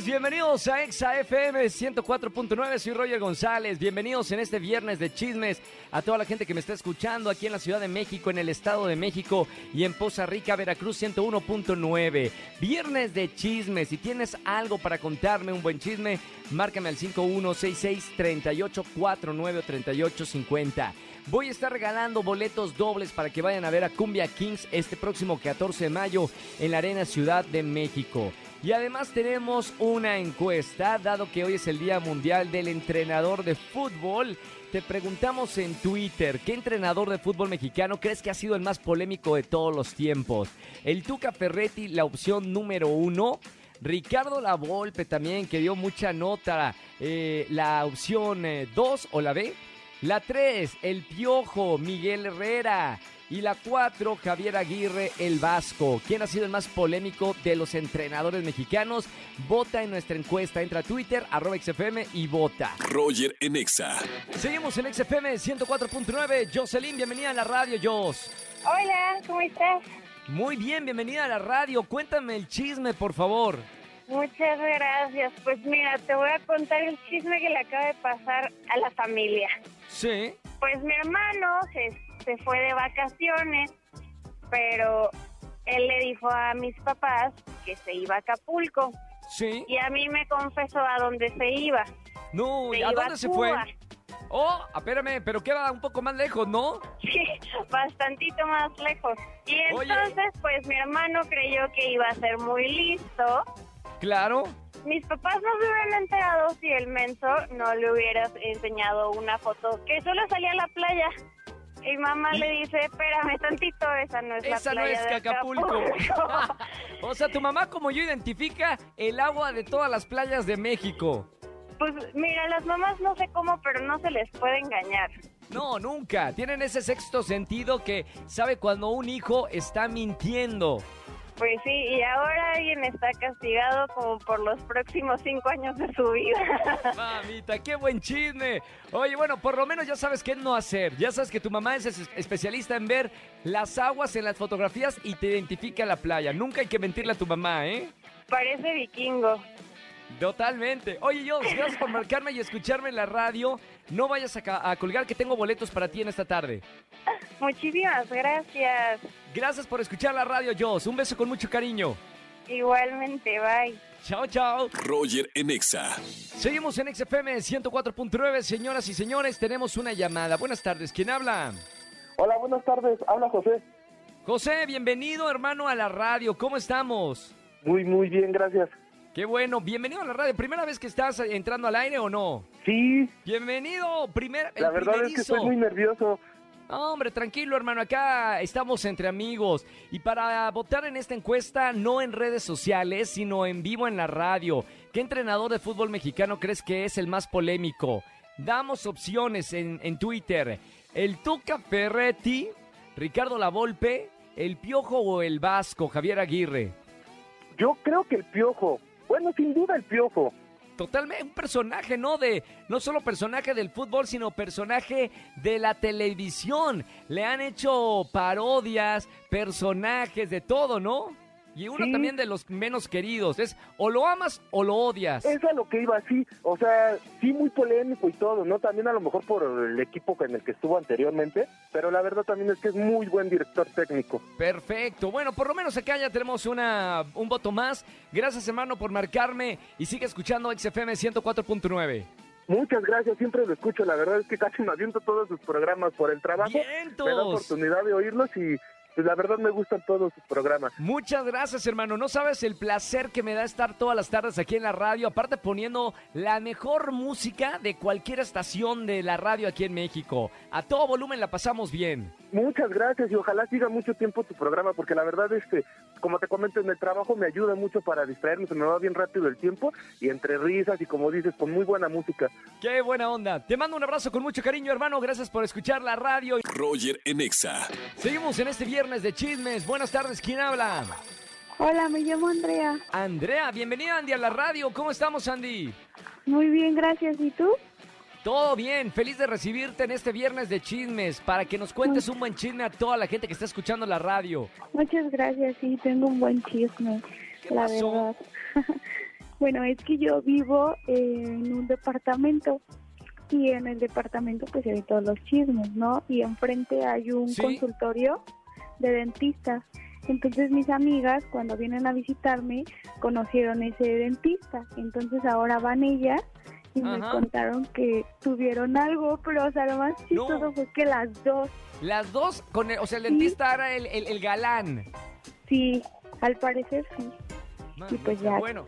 Bienvenidos a Exa FM 104.9, soy Roger González, bienvenidos en este viernes de chismes a toda la gente que me está escuchando aquí en la Ciudad de México, en el Estado de México y en Poza Rica, Veracruz 101.9. Viernes de chismes, si tienes algo para contarme, un buen chisme, márcame al 5166-3849 o 3850. Voy a estar regalando boletos dobles para que vayan a ver a Cumbia Kings este próximo 14 de mayo en la Arena Ciudad de México. Y además tenemos una encuesta, dado que hoy es el Día Mundial del Entrenador de Fútbol. Te preguntamos en Twitter, ¿qué entrenador de fútbol mexicano crees que ha sido el más polémico de todos los tiempos? ¿El Tuca Ferretti, la opción número uno? Ricardo Lavolpe también, que dio mucha nota, eh, la opción 2 o la B. La 3, El Piojo, Miguel Herrera. Y la 4, Javier Aguirre, el Vasco. ¿Quién ha sido el más polémico de los entrenadores mexicanos? Vota en nuestra encuesta. Entra a Twitter, arroba XFM y vota. Roger en Exa. Seguimos en XFM 104.9. Jocelyn, bienvenida a la radio, Jos. Hola, ¿cómo estás? Muy bien, bienvenida a la radio. Cuéntame el chisme, por favor. Muchas gracias. Pues mira, te voy a contar el chisme que le acaba de pasar a la familia. Sí. Pues mi hermano se, se fue de vacaciones, pero él le dijo a mis papás que se iba a Acapulco. Sí. Y a mí me confesó a dónde se iba. No, Se ¿a iba dónde a se fue? Oh, espérame, pero queda un poco más lejos, ¿no? Sí, bastantito más lejos. Y Oye. entonces, pues mi hermano creyó que iba a ser muy listo Claro. Mis papás no se hubieran enterado si el menso no le hubiera enseñado una foto que solo salía a la playa. Y mamá le dice, espérame tantito, esa no es la Esa no playa es de Acapulco. Acapulco". o sea, tu mamá como yo identifica el agua de todas las playas de México. pues mira, las mamás no sé cómo, pero no se les puede engañar. No, nunca. Tienen ese sexto sentido que sabe cuando un hijo está mintiendo. Pues sí, y ahora alguien está castigado como por los próximos cinco años de su vida. Mamita, qué buen chisme. Oye, bueno, por lo menos ya sabes qué no hacer. Ya sabes que tu mamá es es- especialista en ver las aguas en las fotografías y te identifica la playa. Nunca hay que mentirle a tu mamá, ¿eh? Parece vikingo. Totalmente. Oye, yo, gracias por marcarme y escucharme en la radio. No vayas a, colgar que tengo boletos para ti en esta tarde. Muchísimas gracias. Gracias por escuchar la radio, Jos. Un beso con mucho cariño. Igualmente, bye. Chao, chao. Roger en Exa. Seguimos en XFM 104.9. Señoras y señores, tenemos una llamada. Buenas tardes. ¿Quién habla? Hola, buenas tardes. Habla José. José, bienvenido, hermano, a la radio. ¿Cómo estamos? Muy, muy bien, gracias. Qué bueno. Bienvenido a la radio. ¿Primera vez que estás entrando al aire o no? Sí, Bienvenido. Primer, la verdad es que estoy muy nervioso. No, hombre, tranquilo, hermano. Acá estamos entre amigos. Y para votar en esta encuesta, no en redes sociales, sino en vivo en la radio. ¿Qué entrenador de fútbol mexicano crees que es el más polémico? Damos opciones en, en Twitter. El Tuca Ferretti, Ricardo Lavolpe, el Piojo o el Vasco, Javier Aguirre. Yo creo que el piojo. Bueno, sin duda el piojo. Totalmente un personaje, ¿no? De no solo personaje del fútbol, sino personaje de la televisión. Le han hecho parodias, personajes de todo, ¿no? Y uno Sí. también de los menos queridos. Es o lo amas o lo odias. Es a lo que iba así. O sea, sí muy polémico y todo, ¿no? También a lo mejor por el equipo en el que estuvo anteriormente. Pero la verdad también es que es muy buen director técnico. Perfecto. Bueno, por lo menos acá ya tenemos una, un voto más. Gracias, hermano, por marcarme y sigue escuchando XFM 104.9. Muchas gracias, siempre lo escucho. La verdad es que casi me aviento todos sus programas por el trabajo. ¡Vientos! Me da oportunidad de oírlos y pues la verdad me gustan todos sus programas. Muchas gracias, hermano. No sabes el placer que me da estar todas las tardes aquí en la radio, aparte poniendo la mejor música de cualquier estación de la radio aquí en México. A todo volumen la pasamos bien. Muchas gracias y ojalá siga mucho tiempo tu programa porque la verdad es que, como te comento, en el trabajo me ayuda mucho para distraerme, se me va bien rápido el tiempo y entre risas y como dices, con muy buena música. Qué buena onda. Te mando un abrazo con mucho cariño, hermano. Gracias por escuchar la radio. Roger en Exa. Seguimos en este viernes de chismes. Buenas tardes, ¿quién habla? Hola, me llamo Andrea. Andrea, bienvenida Andy a la radio. ¿Cómo estamos, Andy? Muy bien, gracias. ¿Y tú? Todo bien, feliz de recibirte en este viernes de chismes para que nos cuentes un buen chisme a toda la gente que está escuchando la radio. Muchas gracias, sí, tengo un buen chisme, ¿Qué la pasó? verdad. bueno, es que yo vivo en un departamento y en el departamento pues ven todos los chismes, ¿no? Y enfrente hay un Sí. consultorio de dentistas. Entonces mis amigas cuando vienen a visitarme conocieron ese dentista. Entonces ahora van ellas y me Ajá. contaron que tuvieron algo, pero o sea, lo más chistoso No. fue que las dos, Las dos, con el- o sea, el Sí. dentista era el, el- el galán. sí, al parecer sí. Y pues ya. Bueno,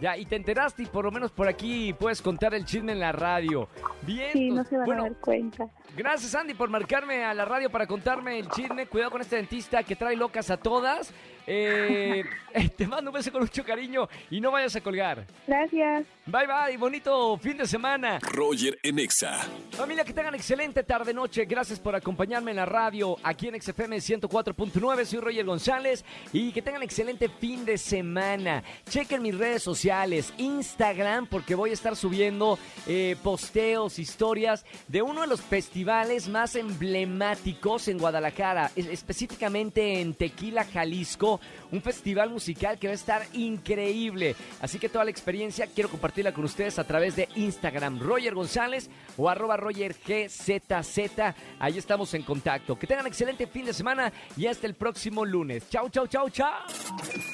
ya, y te enteraste y por lo menos por aquí puedes contar el chisme en la radio. Bien, Sí, no se van bueno, a dar cuenta. gracias Andy por marcarme a la radio para contarme el chisme. Cuidado con este dentista que trae locas a todas. Eh, te mando un beso con mucho cariño y no vayas a colgar. Gracias. Bye bye, bonito fin de semana. Roger en Exa. Familia, que tengan excelente tarde-noche. Gracias por acompañarme en la radio aquí en XFM 104.9. Soy Roger González y que tengan excelente fin de semana. Chequen mis redes sociales, Instagram, porque voy a estar subiendo eh, posteos, historias de uno de los festivales más emblemáticos en Guadalajara, es- específicamente en Tequila, Jalisco. Un festival musical que va a estar increíble. Así que toda la experiencia quiero compartirla con ustedes a través de Instagram, Roger González o arroba RogerGZZ. Ahí estamos en contacto. Que tengan excelente fin de semana y hasta el próximo lunes. Chau, chau, chau, chau.